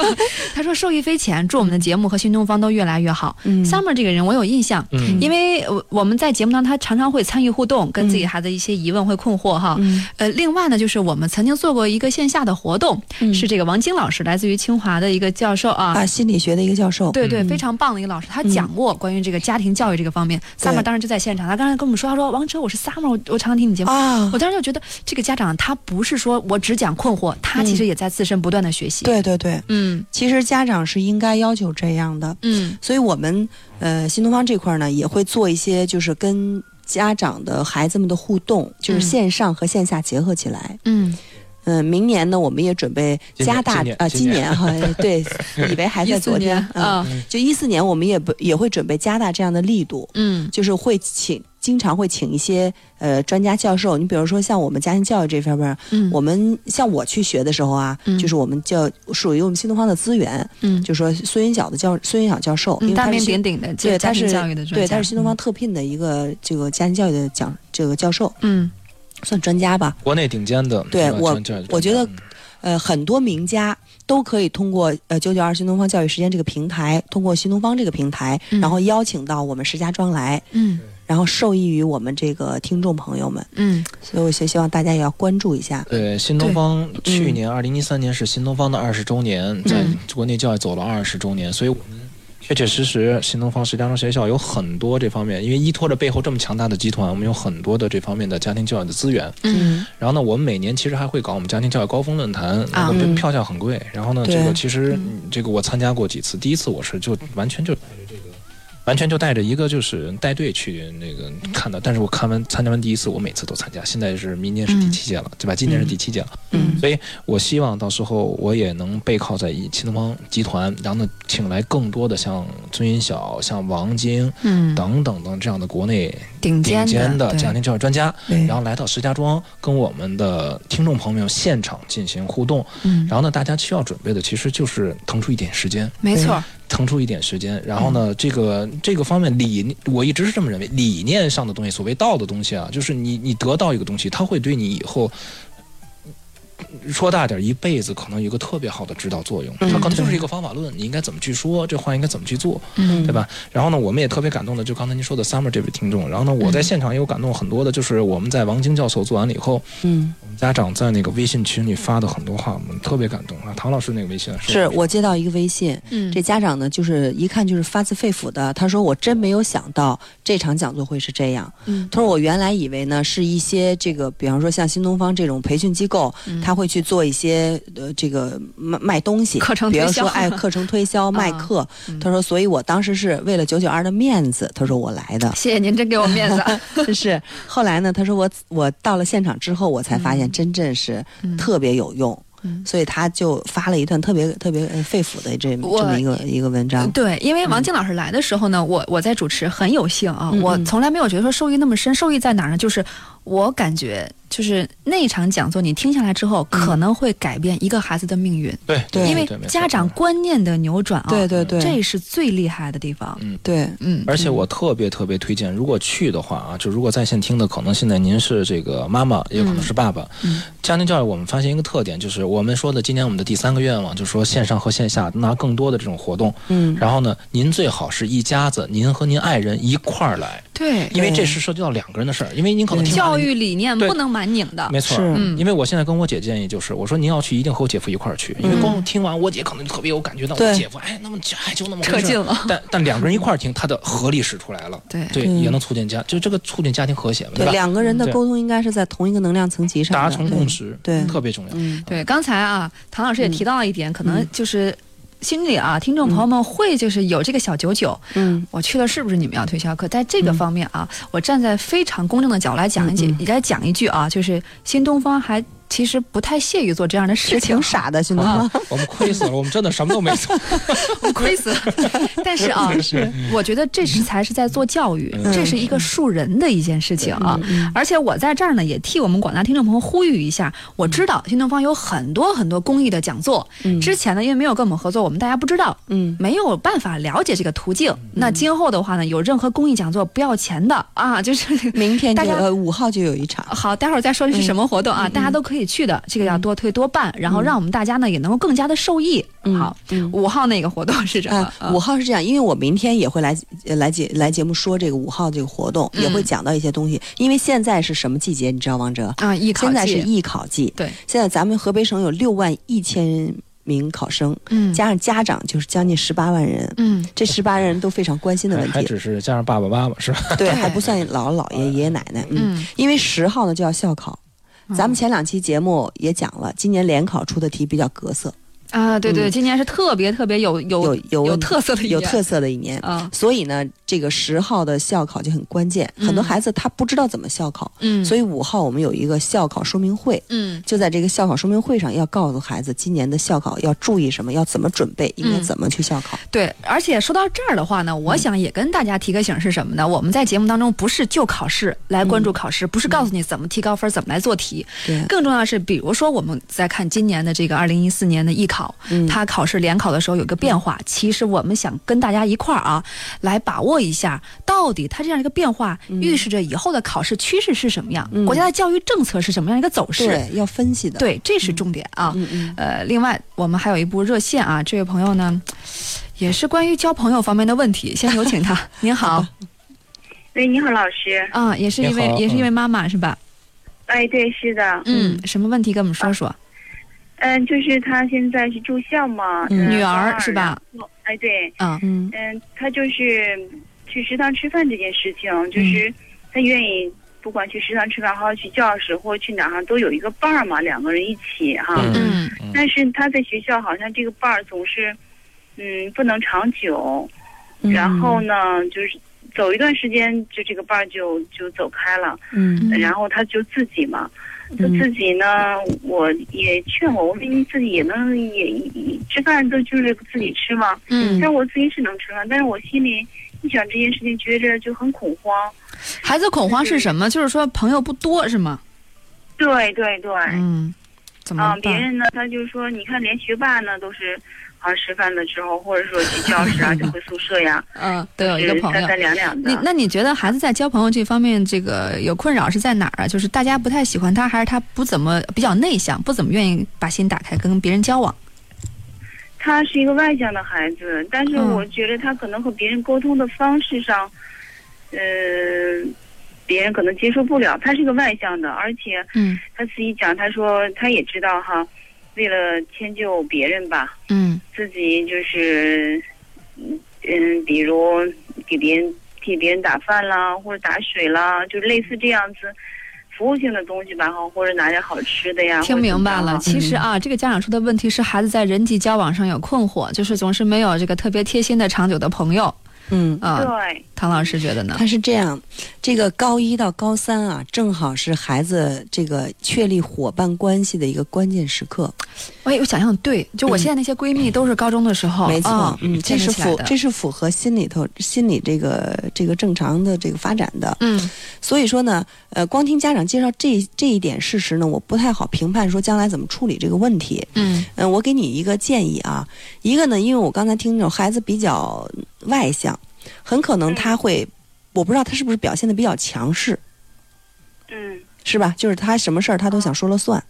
他说受益匪浅，祝我们的节目和新东方都越来越好。
嗯。
Summer 这个人我有印象，
嗯。
因为呃我们在节目当中他常常会参与互动，跟自己孩子一些疑问会困惑哈。
嗯。
呃，另外呢，就是我们曾经做过一个线下的活动，
嗯。
是这个王晶老师，来自于清华的一个教授啊。
啊，心理学的一个教授，
对对，
嗯。
非常棒的一个老师，他讲过关于这个家庭教育这个方面。Summer 当时就在现场，他刚才跟我们说，他说：“王哲，我是 Summer，我我常常听你节目。”
啊
我，当时就觉得这个家长他不是说我只讲困惑，他其实也在自身不断的学习。，
对对对，
嗯
其实家长是应该要求这样的，
嗯
所以我们呃新东方这块儿呢也会做一些就是跟家长的孩子们的互动，就是
嗯
线上和线下结合起来。
嗯，
嗯、明年呢我们也准备加大
今年
啊，
今年。
哈，对，以为还在昨天
年，啊，
就一四年我们也不也会准备加大这样的力度，
嗯
就是会请经常会请一些呃专家教授，你比如说像我们家庭教育这方面，
嗯，
我们像我去学的时候啊，
嗯
就是我们教属于我们新东方的资源，
嗯。
就说孙云晓的教孙云晓教授，
大名
为他是新
鼎鼎的
对，他是
教育的专家，
对，他是新东方
嗯。
特聘的一个这个家庭教育的讲这个教授，
嗯
算专家吧。
国内顶尖的，
对我我觉得呃，很多名家都可以通过呃九九二新东方教育时间这个平台，通过新东方这个平台，
嗯。
然后邀请到我们石家庄来，
嗯。
然后受益于我们这个听众朋友们。
嗯。
所以我希希望大家也要关注一下。
对，新东方去
嗯
年二零一三年是新东方的二十周年，在
嗯
国内教育走了二十周年，所以我们确确实实新东方石家庄学校有很多这方面，因为依托着背后这么强大的集团，我们有很多的这方面的家庭教育的资源。
嗯
然后呢，我们每年其实还会搞我们家庭教育高峰论坛，那个
嗯
票价很贵。然后呢，这个其实嗯这个我参加过几次，第一次我是就完全就这个。完全就带着一个就是带队去那个看的，但是我看完参加完第一次，我每次都参加。现在是明年是第七届了，对吧？今年是第七届了，
嗯
所以我希望到时候我也能背靠在一新东方集团，然后呢，请来更多的像孙云晓、像王晶
嗯，
等等等这样的国内
顶尖
的
对
家庭教育专家，然后来到石家庄，跟我们的听众朋友现场进行互动。
嗯，
然后呢，大家需要准备的其实就是腾出一点时间，
没错，
腾出一点时间。然后呢，这个这个方面理，我一直是这么认为，理念上的东西，所谓道的东西啊，就是你你得到一个东西，它会对你以后。说大点儿，一辈子可能有一个特别好的指导作用，
嗯
它可能就是一个方法论，你应该怎么去说，这话应该怎么去做，
嗯。
对吧？然后呢，我们也特别感动的，就刚才您说的 Summer 这位听众，然后呢，我在现场也有感动很多的，就是我们在王晶教授做完了以后，们家长在那个微信群里发的很多话，我们特别感动啊。唐老师那个微信
是我接到一个微信，
嗯
这家长呢就是一看就是发自肺腑的，他说我真没有想到这场讲座会是这样。
嗯
他说我原来以为呢是一些这个，比方说像新东方这种培训机构，
嗯
他会去做一些呃这个卖卖东西，
课程推销
比方说哎课程推销 卖
啊
课。他说，所以我当时是为了九九二的面子，他说我来的。
谢谢您，真给我面子。
是，后来呢？他说我我到了现场之后，我才发现真正是特别有用，所以他就发了一段特别特别呃肺腑的这
我
这么一个一个文章。
对，因为王静老师来的时候呢，我我在主持，很有幸啊，
嗯
我从来没有觉得说受益那么深。受益在哪儿呢？就是我感觉，就是那场讲座你听下来之后，可能会改变一个孩子的命运。
对
对
因为家长观念的扭转啊，
对对对。
这是最厉害的地方。
嗯。
对，
嗯，
而且我特别特别推荐，如果去的话啊，就如果在线听的，可能现在您是这个妈妈，也有可能是爸爸。
嗯。
家庭教育我们发现一个特点，就是我们说的今年我们的第三个愿望，就是说线上和线下拿更多的这种活动。
嗯，
然后呢，您最好是一家子，您和您爱人一块儿来，
对，
因为这是涉及到两个人的事儿。因为您可能听完了
教育理念不能蛮拧的。
没错，
嗯。
因为我现在跟我姐建议就是，我说您要去一定和我姐夫一块儿去，因为光听完我姐可能特别有感觉到我
对。
姐夫，哎，那么就哎就那么回事
扯近了。
但但两个人一块儿听，他的合力使出来了，
对。
对，
嗯
也能促进家，就这个促进家庭和谐嘛，
对，
吧？
两个人的沟通应该是在同一个能量层级上，
达成共识，
对。对。
特别重要。
嗯，
对，刚才啊，唐老师也提到了一点，可能就是心里啊，听众朋友们会就是有这个小九九，
嗯，
我去了是不是你们要推销课？在这个方面啊，我站在非常公正的角度来讲一句，
嗯
也来讲一句啊，就是新东方还其实不太屑于做这样的事情
挺，傻的，新东
啊
方。，
我们亏死了，我们真的什么都没做。
我亏死了。但是啊，我觉得这是才是在做教育，
嗯
这是一个树人的一件事情啊。而且我在这儿呢，也替我们广大听众朋友呼吁一下，我知道新东方有很多很多公益的讲座，
嗯
之前呢因为没有跟我们合作，我们大家不知道，
嗯，
没有办法了解这个途径。那今后的话呢，有任何公益讲座不要钱的啊，就是
明天
大家
呃五号就有一场。
好，待会儿再说这是什么活动啊，大家都可以去的，这个要多推多办，然后让我们大家呢也能够更加的受益。
嗯
好，五号那个活动是什么
啊？，五号是这样，因为我明天也会来呃来节来节目说这个五号这个活动，
嗯
也会讲到一些东西。因为现在是什么季节？你知道，王哲？
啊，艺考
现在是
季
艺考季。
对，
现在咱们河北省有六万一千名考生，
嗯
加上家长就是将近十八万人。
嗯，
这十八人都非常关心的问题，
还只是加上爸爸妈妈是吧？
对，还不算姥姥姥爷、爷爷奶奶。嗯，
嗯
因为十号呢就要校考，咱们前两期节目也讲了，今年联考出的题比较格色，
啊，对对，
嗯。
今年是特别特别有有
有有
有特色的一年
有特色的一年。
啊，
所以呢，这个十号的校考就很关键，很多
嗯。
孩子他不知道怎么校考，
嗯，
所以五号我们有一个校考说明会，
嗯。
就在这个校考说明会上要告诉孩子，今年的校考要注意什么，要怎么准备，应该
嗯。
怎么去校考。
对，而且说到这儿的话呢，
嗯。
我想也跟大家提个醒是什么呢？我们在节目当中不是就考试来关注考试，不是告诉你怎么提高分、怎么来做题，
对，
更重要的是，比如说我们在看今年的这个二零一四年的艺考，
嗯
它考试联考的时候有个变化，其实我们想跟大家一块儿啊，来把握一下，到底它这样一个变化预示着以后的考试趋势是什么样，
嗯
国家的教育政策是什么样一个走势。
对，要分析的。，
对，这是重点啊。
嗯嗯
呃，另外我们还有一部热线啊，这位朋友呢，也是关于交朋友方面的问题，先有请他。您好，
喂，你好，老师。
啊，也是一位也是一位妈妈是吧？
哎，对，是的，
嗯，什么问题跟我们说说？
嗯，就是他现在是住校嘛，
女儿是吧？
哎，对，
啊，
嗯
嗯，他就是去食堂吃饭这件事情，就是他愿意不管去食堂吃饭，还是去教室或者去哪儿哈，都有一个伴儿嘛，两个人一起哈。
嗯
但是他在学校好像这个伴儿总是，嗯，不能长久，
嗯
然后呢，就是走一段时间，就这个伴儿就就走开了。
嗯
然后他就自己嘛，就
嗯
自己呢，我也劝我，我说你自己也能也也吃饭都就是自己吃嘛，
嗯
但是我自己是能吃饭，但是我心里一想这件事情，觉着就很恐慌。
孩子恐慌是什么？就是说朋友不多是吗？
对对对，
嗯，怎么
啊，别人呢，他就说，你看连学霸呢都是。好像吃饭的时候，或者说去教室啊，就回宿舍呀，
嗯，都有一个朋友
是三。三两两的。
你那你觉得孩子在交朋友这方面，这个有困扰是在哪儿啊？就是大家不太喜欢他，还是他不怎么比较内向，不怎么愿意把心打开跟别人交往？
他是一个外向的孩子，但是
嗯
我觉得他可能和别人沟通的方式上，呃，别人可能接受不了。他是个外向的，而且
嗯
他自己讲，他说他也知道哈，为了迁就别人吧，
嗯。
自己就是，嗯嗯，比如给别人替别人打饭啦，或者打水啦，就类似这样子服务性的东西吧，哈，或者拿点好吃的呀。
听明白了，其实啊，这个家长说的问题是孩子在人际交往上有困惑，就是总是没有这个特别贴心的长久的朋友
嗯。
啊。
对，
唐老师觉得呢？
他是这样，这个高一到高三啊，正好是孩子这个确立伙伴关系的一个关键时刻。
哎，我想想，对，就我现在那些闺蜜都是高中的时候，
没错，
啊
嗯，这是符这是符合心里头心理这个这个正常的这个发展的。
嗯
所以说呢，呃，光听家长介绍这这一点事实呢，我不太好评判说将来怎么处理这个问题。
嗯
嗯，我给你一个建议啊，一个呢，因为我刚才听着孩子比较外向，很可能他会，我不知道他是不是表现的比较强势，
嗯。
是吧？就是他什么事儿他都想说了算，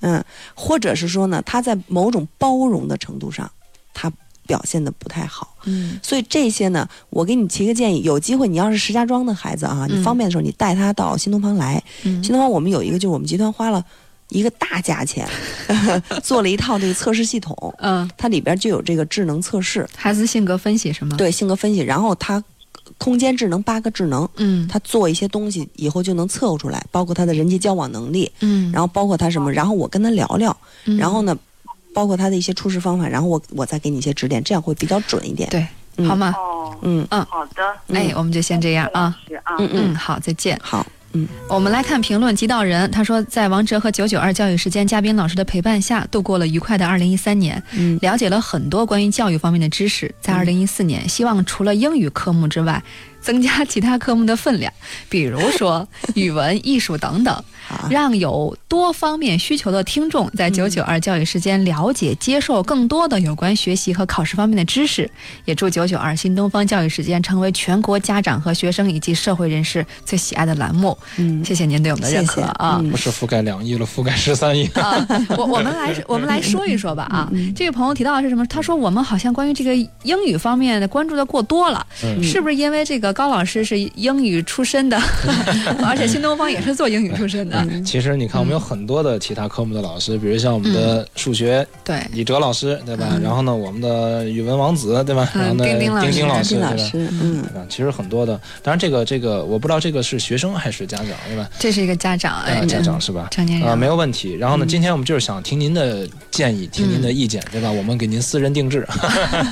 嗯，或者是说呢，他在某种包容的程度上，他表现的不太好。
嗯。
所以这些呢，我给你提个建议，有机会你要是石家庄的孩子啊，
嗯。
你方便的时候，你带他到新东方来。
嗯。
新东方我们有一个，就是我们集团花了一个大价钱 做了一套这个测试系统，
嗯，
它里边就有这个智能测试，
孩子性格分析是吗？，
对性格分析，然后它空间智能八个智能，
嗯。
他做一些东西以后就能测出来，包括他的人际交往能力，
嗯，
然后包括他什么，然后我跟他聊聊，
嗯。
然后呢，包括他的一些处事方法，然后我我再给你一些指点，这样会比较准一点。
对，
嗯。
好吗？
哦，
嗯。
嗯
好的，
哎，我们就先这样啊，
嗯
嗯，好，再见。
好，嗯，
我们来看评论，吉道人。他说，在王哲和九九二教育时间嘉宾老师的陪伴下，度过了愉快的二零一三年，
嗯。
了解了很多关于教育方面的知识。在二零一四年，希望除了英语科目之外，增加其他科目的分量，比如说 语文、艺术等等，让有多方面需求的听众在九九二教育时间了解、接受更多的有关学习和考试方面的知识。也祝九九二新东方教育时间成为全国家长和学生以及社会人士最喜爱的栏目。
嗯，
谢谢您对我们的认可
谢谢
啊！
嗯
不是覆盖两亿了，覆盖十三亿。
啊，我我们来 我们来说一说吧啊。
嗯
这位朋友提到的是什么？他说我们好像关于这个英语方面的关注的过多了，
嗯
是不是因为这个高老师是英语出身的，而且新东方也是做英语出身的？
嗯
其实你看，我们有很多的其他科目的老师，比如像我们的数学
对，
李哲老师，对吧？然后呢，我们的语文王子，对吧？
嗯
然后呢，
丁丁老师
丁丁老师，
丁
对吧？
老师，嗯
对吧？其实很多的，当然这个这个我不知道这个是学生还是家长，对吧？
这是一个家长，哎，
呃，家长是吧？
成年人
啊，没有问题。然后呢，今天我们就是想听您的建议，听您的意见，对吧？我们给您私人定制。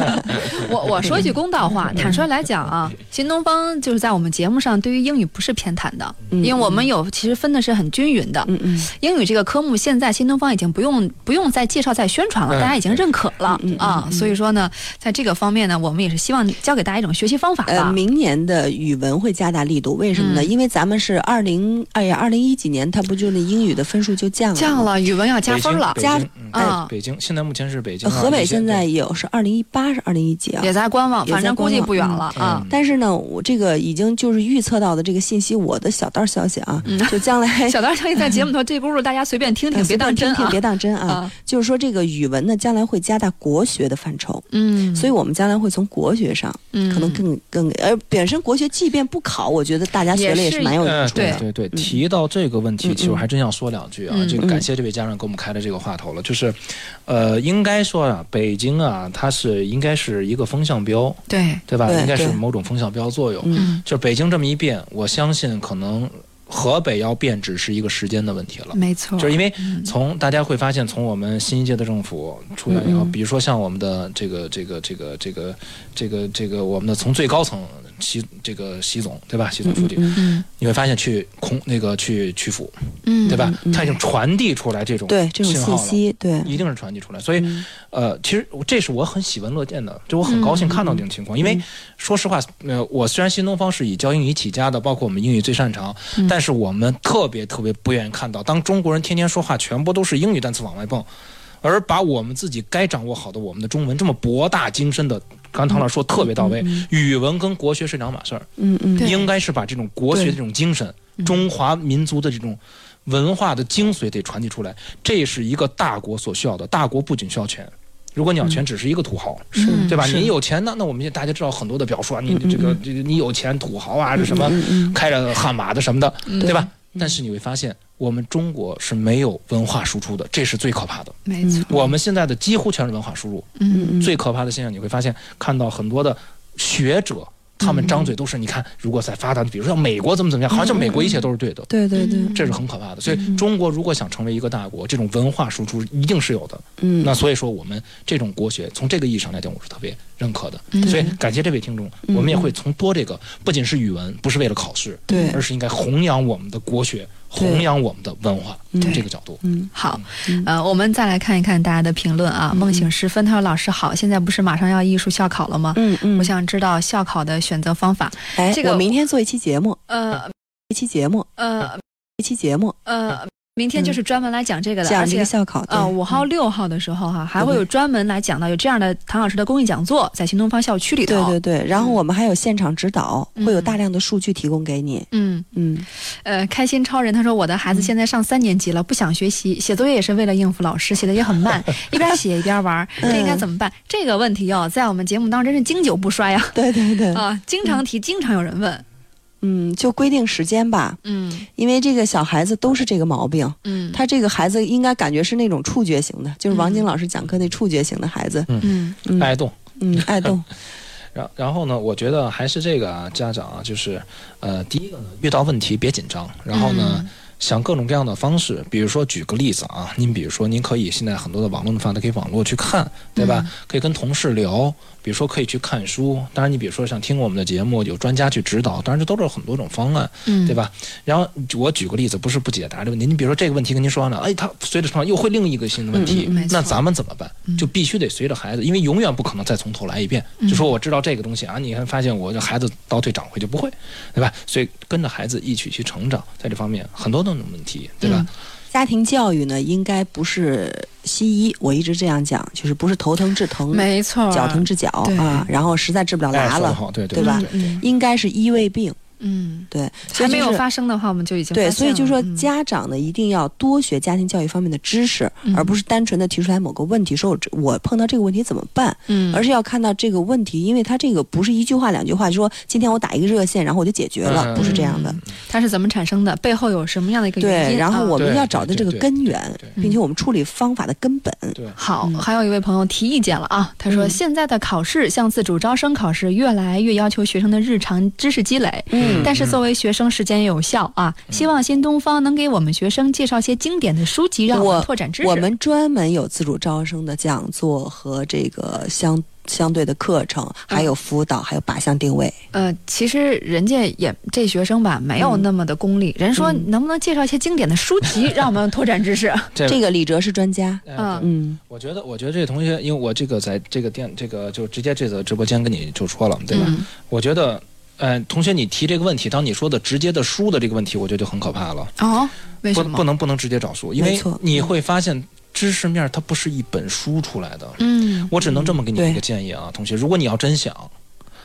我我说一句公道话，坦率来讲啊，新东方就是在我们节目上对于英语不是偏袒的，
嗯
因为我们有其实分的是很均匀的。
嗯嗯
英语这个科目现在新东方已经不用不用再介绍再宣传了，
嗯
大家已经认可了
嗯嗯
啊。所以说呢，在这个方面呢，我们也是希望教给大家一种学习方法
呃，
吧。
明年的语文会加大力度，为什么呢？
嗯
因为咱们是二零，哎呀，二零一几年，它不就那英语的分数就降了？
降了，语文要加分了，
加
啊
北京现在目前是北京
河北现在有是二零一八是二零一几啊？
也在观望，反正估计不远了啊。
但是呢，我这个已经就是预测到的这个信息，我的小道消息啊，
嗯
就将来
小道消息在节目头这轱辘大家随便听听，别当真啊
听听别。当真啊
啊。
就是说，这个语文呢，将来会加大国学的范畴，
嗯，
所以我们将来会从国学上
嗯
可能更更，呃本身国学即便不考，我觉得大家学了也是蛮有
呃
用处的。
对对对，提到这个问题，
嗯
其实我还真要说两句啊。
嗯
这个感谢这位家长给我们开的这个话头了，就是，呃，应该说啊，北京啊，它是应该是一个风向标，
对，
对吧？
对
应该是某种风向标作用。
嗯
就北京这么一变，我相信可能河北要变只是一个时间的问题了。
没错，
就是因为
嗯
从大家会发现，从我们新一届的政府出来以后，比如说像我们的这个这个这个这个这个这个我们的从最高层习这个习总对吧？习总书记，你会发现去空那个去曲阜
嗯，
对吧
嗯？嗯。
它已经传递出来这种
对这种
信
息，对，
一定是传递出来，所以，
嗯。
呃，其实这是我很喜闻乐见的，就我很高兴看到这种情况。因为说实话，呃，我虽然新东方是以教英语起家的，包括我们英语最擅长，
嗯。
但是我们特别特别不愿意看到，当中国人天天说话全部都是英语单词往外蹦，而把我们自己该掌握好的我们的中文这么博大精深的，刚才唐老师说特别到位，语文跟国学是两码事儿，
嗯嗯，
应该是把这种国学的这种精神，
嗯
中华民族的这种文化的精髓得传递出来，这是一个大国所需要的。大国不仅需要钱，如果鸟钱只是一个土豪，
是。
对吧？你有钱呢，那我们也大家知道很多的表述啊，你这个这个你有钱土豪啊，这什么开着悍马的什么的，对吧？但是你会发现，我们中国是没有文化输出的，这是最可怕的。
没错，
我们现在的几乎全是文化输入。
嗯
最可怕的现象，你会发现看到很多的学者，他们张嘴都是你看，如果在发达，比如说像美国怎么怎么样，好像美国一切都是对的。
对对对，
这是很可怕的，所以中国如果想成为一个大国，这种文化输出一定是有的。
嗯
那所以说我们这种国学，从这个意义上来讲，我是特别认可的。
嗯
所以感谢这位听众，我们也会从多这个，不仅是语文，不是为了考试，
对
而是应该弘扬我们的国学，
对
弘扬我们的文化，
从
这个角度。
嗯，
好，呃，我们再来看一看大家的评论啊。梦醒时分，他说：“老师好，现在不是马上要艺术校考了吗？
嗯嗯
我想知道校考的选择方法。
哎，
这个
我明天做一期节目，
呃
一期节目，
呃
一期节目，
呃，明天就是专门来讲这个的，
讲这
而且
个校考对。
呃，五号、六号的时候哈、还会有专门来讲到有这样的唐老师的公益讲座，在新东方校区里头。
对对对，然后我们还有现场指导，
嗯。
会有大量的数据提供给你。
嗯。
嗯，
呃，开心超人他说我的孩子现在上三年级了，不想学习，写作业也是为了应付老师，写的也很慢，一边写一边玩，这应该怎么办？这个问题哦，在我们节目当中真是经久不衰呀。
对对对，
啊，经常提，经常有人问。
嗯，就规定时间吧，
嗯
因为这个小孩子都是这个毛病。
嗯
他这个孩子应该感觉是那种触觉型的，就是王晶老师讲课那触觉型的孩子。
嗯
嗯
爱动。
嗯，爱动。
然然后呢，我觉得还是这个啊，家长啊，就是呃，第一个呢，遇到问题别紧张，然后呢。
嗯
想各种各样的方式，比如说举个例子啊，您比如说您可以现在很多的网络的发达，可以网络去看，对吧？可以跟同事聊，比如说可以去看书。当然，你比如说像听我们的节目，有专家去指导，当然这都是很多种方案，
嗯
对吧？然后我举个例子，不是不解答这个问题，你比如说这个问题跟您说完了，哎，他随着成长又会另一个新的问题，那咱们怎么办？就必须得随着孩子，因为永远不可能再从头来一遍。
嗯
就说我知道这个东西啊，你看发现我的孩子倒退长回就不会，对吧？所以跟着孩子一起去成长，在这方面很多对吧？
家庭教育呢，应该不是西医，我一直这样讲，就是不是头疼治疼，
没错
脚疼治脚
对
啊，然后实在治不了
哎
牙了，
对对
对吧？应该是医胃病，
嗯，
对，所
还没有发生的话，我们就已经
对，所以就说
了嗯。
家长呢一定要多学家庭教育方面的知识，
嗯。
而不是单纯的提出来某个问题，说我碰到这个问题怎么办，
嗯。
而是要看到这个问题，因为他这个不是一句话两句话，就说今天我打一个热线，然后我就解决了，
嗯。
不是这样的。
它是怎么产生的？背后有什么样的一个原
对，
因？
然后
啊
我们要找的这个根源，并且我们处理方法的根本。
对
好，还有一位朋友提意见了啊，他说、
嗯。
现在的考试像自主招生考试，越来越要求学生的日常知识积累，
嗯
但是作为学生时间有效啊，希望新东方能给我们学生介绍些经典的书籍，让我们拓展知识。
我们专门有自主招生的讲座和这个相相对的课程，还有辅导，还有靶向定位。
呃，其实人家也这学生吧，没有那么的功利。人说能不能介绍一些经典的书籍，让我们拓展知识？
这
这个李哲是专家，
哎
嗯
对
嗯
我觉得，我觉得这同学，因为我这个在这个电这个就直接这个直播间跟你就说了，对吧？
嗯
我觉得，呃，同学你提这个问题，当你说的直接的书的这个问题，我觉得就很可怕了。
哦，为
不
什么？
不能不能直接找书，因为你会发现知识面它不是一本书出来的。
嗯
我只能这么给你一个建议啊，同学，如果你要真想，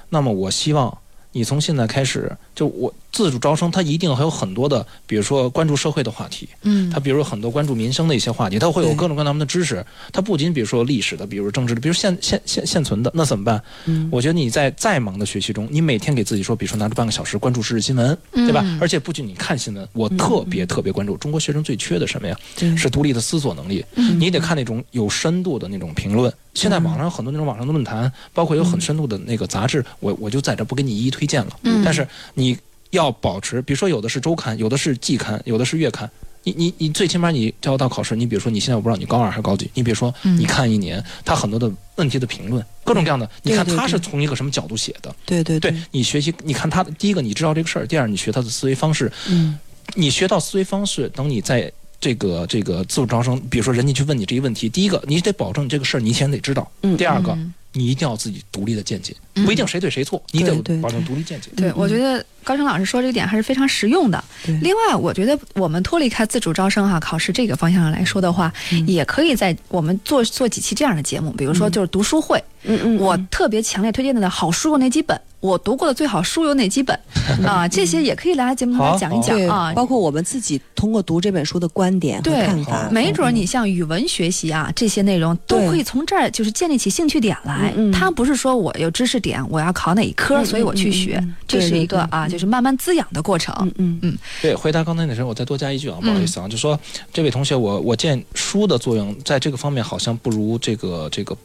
那么我希望你从现在开始，就我自主招生，它一定还有很多的，比如说关注社会的话题，
嗯
它比如很多关注民生的一些话题，它会有各种各样的知识。它不仅比如说历史的，比如政治的，比如现现现现存的，那怎么办？
嗯
我觉得你在再忙的学习中，你每天给自己说，比如说拿出半个小时关注时事新闻，对吧？
嗯
而且不仅你看新闻，我特别特别关注中国学生最缺的什么呀？是独立的思索能力。
嗯
你得看那种有深度的那种评论。现在网上有很多那种网上的论坛，包括有很深度的那个杂志，我我就在这不给你一一推荐了。
嗯
但是你要保持，比如说有的是周刊，有的是季刊，有的是月刊。你你你最起码你就要到考试，你比如说你现在我不知道你高二还是高几，你比如说
嗯。
你看一年，他很多的问题的评论，各种各样的，你看他是从一个什么角度写的？
对对
对。你学习，你看他的第一个你知道这个事儿，第二你学他的思维方式，
嗯。
你学到思维方式，等你在这个这个自主招生，比如说人家去问你这一问题，第一个你得保证你这个事儿你先得知道，
嗯
第二个
嗯。
你一定要自己独立的见解，
嗯。
不一定谁对谁错，你得保证独立见解。
对，我觉得高成老师说这个点还是非常实用的。另外，我觉得我们脱离开自主招生哈、考试这个方向上来说的话，也可以在我们做做几期这样的节目，比如说就是读书会。
嗯嗯，
我特别强烈推荐的好书有哪几本？我读过的最好书有哪几本？啊，这些也可以来节目当中讲一讲啊。
包括我们自己通过读这本书的观点和
对
看法，，
没准儿你像语文学习啊这些内容都可以从这儿就是建立起兴趣点来。
嗯嗯
它不是说我有知识点，我要考哪一科，
嗯
所以我去学，这是一个啊，
对
就是慢慢滋养的过程。
嗯嗯。
嗯，
对，回答刚才那事儿，我再多加一句啊，不好意思啊，就说这位同学，我我见书的作用在这个方面好像不如这个这个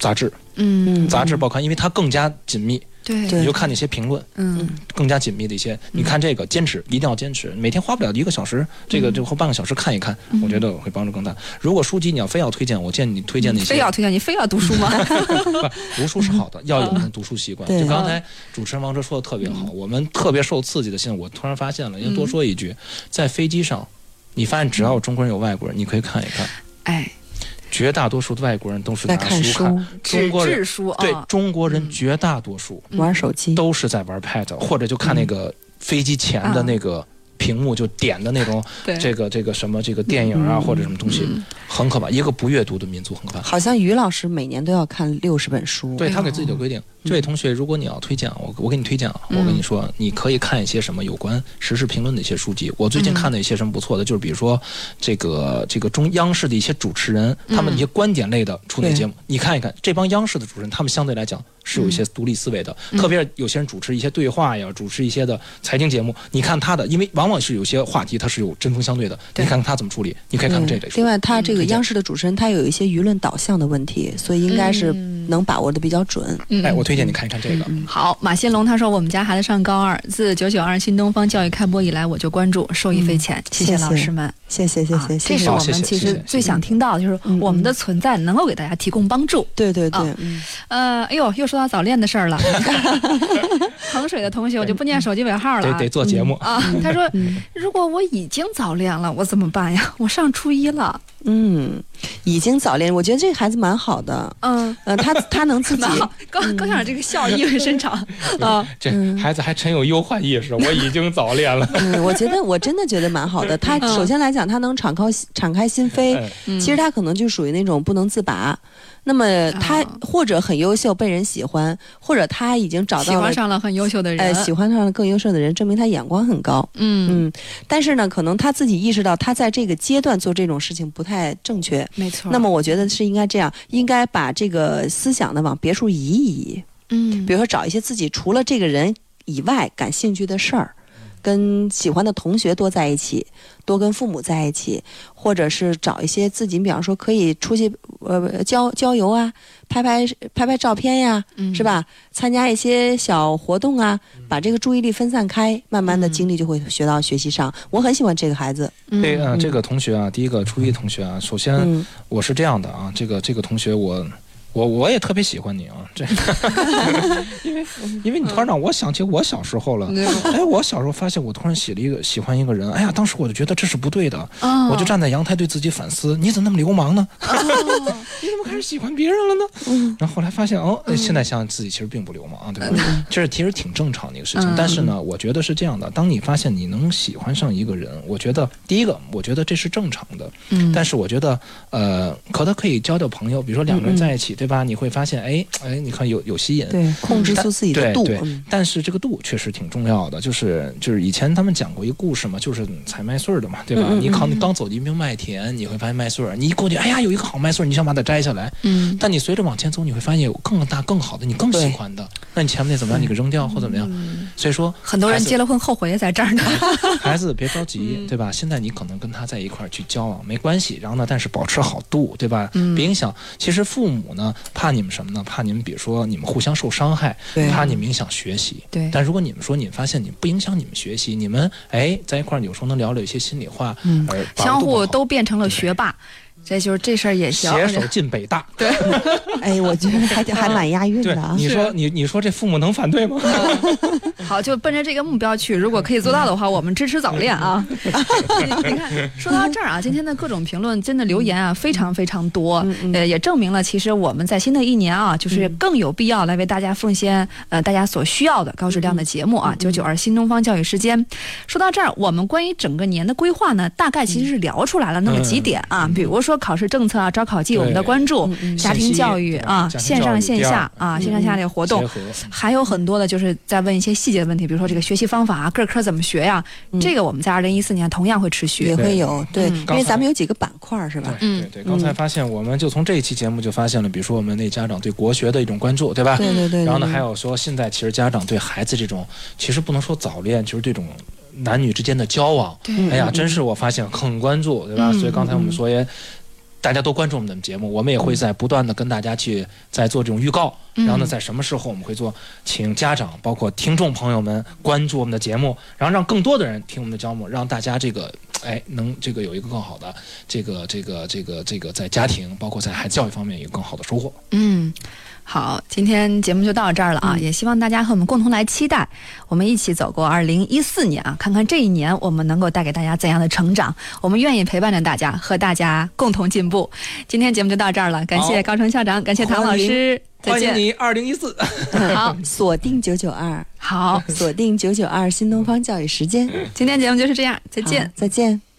杂志、
嗯，
杂志报刊，因为它更加紧密。
对
你就看那些评论，
嗯，
更加紧密的一些。你看这个，坚持一定要坚持，每天花不了一个小时，这个就或半个小时看一看，我觉得会帮助更大。如果书籍你要非要推荐，我建议你推荐那些
非要推荐你非要读书吗？
不，读书是好的，要有那读书习惯。就刚才主持人王哲说的特别好，我们特别受刺激的。现在我突然发现了，要多说一句，在飞机上，你发现只要中国人有外国人，你可以看一看，
哎，
绝大多数的外国人都是
在
拿
看书
书看，
纸
中国人对中国人绝大多数
玩手机，
都是在玩 Pad，或者就看那个飞机前的那个。屏幕就点的那种，这个这个什么这个电影啊、或者什么东西，很可怕。一个不阅读的民族很可怕。
好像于老师每年都要看六十本书，
对他给自己的规定。这位同学，如果你要推荐，我我给你推荐啊，我跟你说，你可以看一些什么有关时事评论的一些书籍。我最近看的一些什么不错的，就是比如说这个这个中央视的一些主持人，他们一些观点类的出那节目，你看一看这帮央视的主持人，他们相对来讲是有一些独立思维的，特别是有些人主持一些对话呀，主持一些的财经节目，你看他的，因为往往是有些话题它是有针锋相对的，你看看他怎么处理，你可以看看这类书。
另外，他这个央视的主持人，他有一些舆论导向的问题，所以应该是能把握的比较准。
嗯
哎，我推荐你看一看这个。
好，马新龙他说，我们家孩子上高二，自九九二新东方教育开播以来，我就关注，受益匪浅。谢
谢谢
老师们，
谢谢谢
啊
谢谢谢
这是我
好谢谢
们其
谢谢
实最想听到的，就是我们的存在能够给大家提供帮助。
对对对
啊，
嗯，
呃，哎呦，又说到早恋的事儿了。衡水的同学，我就不念手机尾号了啊。
得得做节目，
啊，他说，如果我已经早恋了，我怎么办呀？我上初一了。
嗯，已经早恋，我觉得这个孩子蛮好的。
嗯，
呃，他他能自己。
高高校长这个笑意味深长 啊。
这孩子还真有忧患意识，我已经早恋了。
嗯，我觉得我真的觉得蛮好的。他首先来讲，他能敞开敞开心扉，
嗯
其实他可能就属于那种不能自拔。那么他
啊
或者很优秀，被人喜欢，或者他已经找到了
欢上了很优秀的人，
呃喜欢上了更优秀的人，证明他眼光很高。
嗯，
嗯，但是呢，可能他自己意识到他在这个阶段做这种事情不太正确。
没错。
那么我觉得是应该这样，应该把这个思想呢往别处移一移。
嗯，
比如说找一些自己除了这个人以外感兴趣的事儿，跟喜欢的同学多在一起，多跟父母在一起，或者是找一些自己，比方说可以出去呃郊郊游啊，拍拍拍拍照片呀，
嗯
是吧？参加一些小活动啊，把这个注意力分散开，慢慢的精力就会学到学习上。我很喜欢这个孩子，
这呃，这个同学啊，第一个初一同学啊，首先
嗯
我是这样的啊，这个这个同学我。我我也特别喜欢你啊，这，因为因为你突然让我想起我小时候了，哎，我小时候发现我突然喜了一个喜欢一个人，哎呀，当时我就觉得这是不对的，
哦。
我就站在阳台对自己反思，你怎么那么流氓呢？你怎么开始喜欢别人了呢？然后后来发现哦，哎现在想想自己其实并不流氓啊，对吧？这是其实挺正常的一个事情，
嗯。
但是呢，我觉得是这样的，当你发现你能喜欢上一个人，我觉得第一个，我觉得这是正常的，
嗯。
但是我觉得，呃，可他可以交交朋友，比如说两个人在一起，对吧？你会发现，哎，哎，你看有有吸引，
对，控制住自己的度。
对对
嗯，
但是这个度确实挺重要的，就是就是以前他们讲过一个故事嘛，就是采麦穗儿的嘛，对吧？
嗯嗯嗯
你刚你刚走进一片麦田，你会发现麦穗儿，你一过去，哎呀，有一个好麦穗儿，你想把它摘下来，
嗯，
但你随着往前走，你会发现有更大、更好的，你更喜欢的，那你前面那怎么样？你给扔掉或怎么样？所以说，
很多人结了婚后悔也在这儿呢。
孩子别着
嗯
急，对吧？现在你可能跟他在一块儿去交往没关系，然后呢，但是保持好度，对吧？
嗯
别影响。其实父母呢，怕你们什么呢？怕你们比如说你们互相受伤害，怕你们影响学习。
对。
但如果你们说你们发现你们不影响你们学习，你们哎在一块儿有时候能聊聊一些心里话，
嗯。
而
相互都变成了学霸，这就是这事儿也行。
携手进北大。
对，
哎，我觉得还还蛮押韵的啊。
你说你你说这父母能反对吗？
好，就奔着这个目标去。如果可以做到的话，我们支持早恋啊。你 你看，说到这儿啊，今天的各种评论真的留言啊，非常非常多，呃，也证明了其实我们在新的一年啊，就是更有必要来为大家奉献呃大家所需要的高质量的节目啊。九九二新东方教育时间，说到这儿，我们关于整个年的规划呢，大概其实是聊出来了那么几点啊，比如说。说考试政策啊、招考季我们的关注，家庭教育啊、线上线下啊、线上线下的活动，还有很多的就是在问一些细节的问题，比如说这个学习方法啊，各科怎么学呀？这个我们在二零一四年同样会持续，
也会有对，
嗯
因为咱们有几个板块是吧？
对对对，刚才发现，我们就从这一期节目就发现了，比如说我们那家长对国学的一种关注，对吧？
对对对对
然后呢，还有说现在其实家长对孩子这种，其实不能说早恋，就是这种男女之间的交往，哎呀，
嗯
真是我发现很关注，对吧？
嗯
所以刚才我们说也。大家都关注我们的节目，我们也会在不断的跟大家去在做这种预告，
嗯。
然后呢，在什么时候我们会做，请家长包括听众朋友们关注我们的节目，然后让更多的人听我们的节目，让大家这个哎能这个有一个更好的这个这个这个这个在家庭包括在孩子教育方面有更好的收获。
嗯，好，今天节目就到这儿了啊！也希望大家和我们共同来期待，我们一起走过二零一四年啊，看看这一年我们能够带给大家怎样的成长。我们愿意陪伴着大家，和大家共同进步。今天节目就到这儿了，感谢高成校长，感谢唐老师，再见。
欢迎你二零一四。
好，
锁定九九二，
好，
锁定九九二新东方教育时间。
今天节目就是这样，再见，
再见。